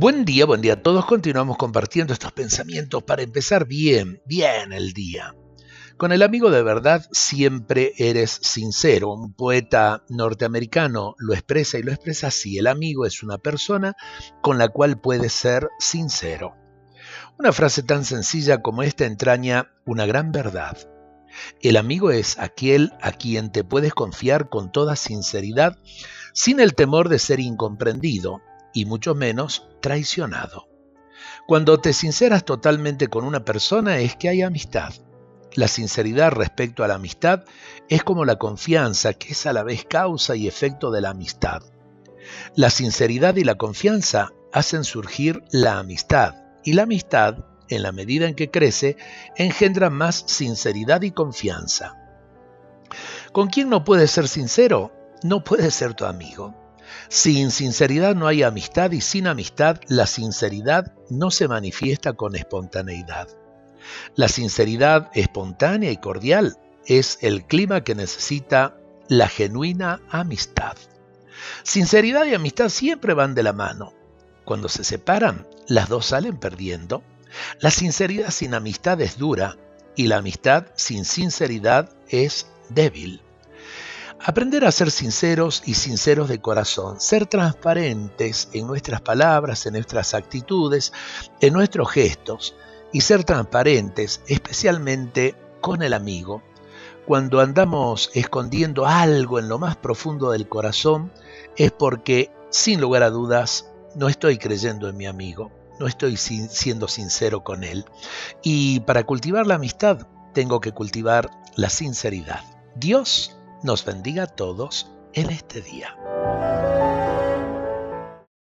Buen día, buen día a todos. Continuamos compartiendo estos pensamientos para empezar bien, bien el día. Con el amigo de verdad siempre eres sincero. Un poeta norteamericano lo expresa y lo expresa así. El amigo es una persona con la cual puedes ser sincero. Una frase tan sencilla como esta entraña una gran verdad. El amigo es aquel a quien te puedes confiar con toda sinceridad sin el temor de ser incomprendido y mucho menos traicionado. Cuando te sinceras totalmente con una persona es que hay amistad. La sinceridad respecto a la amistad es como la confianza, que es a la vez causa y efecto de la amistad. La sinceridad y la confianza hacen surgir la amistad, y la amistad, en la medida en que crece, engendra más sinceridad y confianza. ¿Con quién no puedes ser sincero? No puede ser tu amigo. Sin sinceridad no hay amistad y sin amistad la sinceridad no se manifiesta con espontaneidad. La sinceridad espontánea y cordial es el clima que necesita la genuina amistad. Sinceridad y amistad siempre van de la mano. Cuando se separan, las dos salen perdiendo. La sinceridad sin amistad es dura y la amistad sin sinceridad es débil. Aprender a ser sinceros y sinceros de corazón, ser transparentes en nuestras palabras, en nuestras actitudes, en nuestros gestos y ser transparentes especialmente con el amigo. Cuando andamos escondiendo algo en lo más profundo del corazón es porque, sin lugar a dudas, no estoy creyendo en mi amigo, no estoy siendo sincero con él. Y para cultivar la amistad tengo que cultivar la sinceridad. Dios nos bendiga a todos en este día.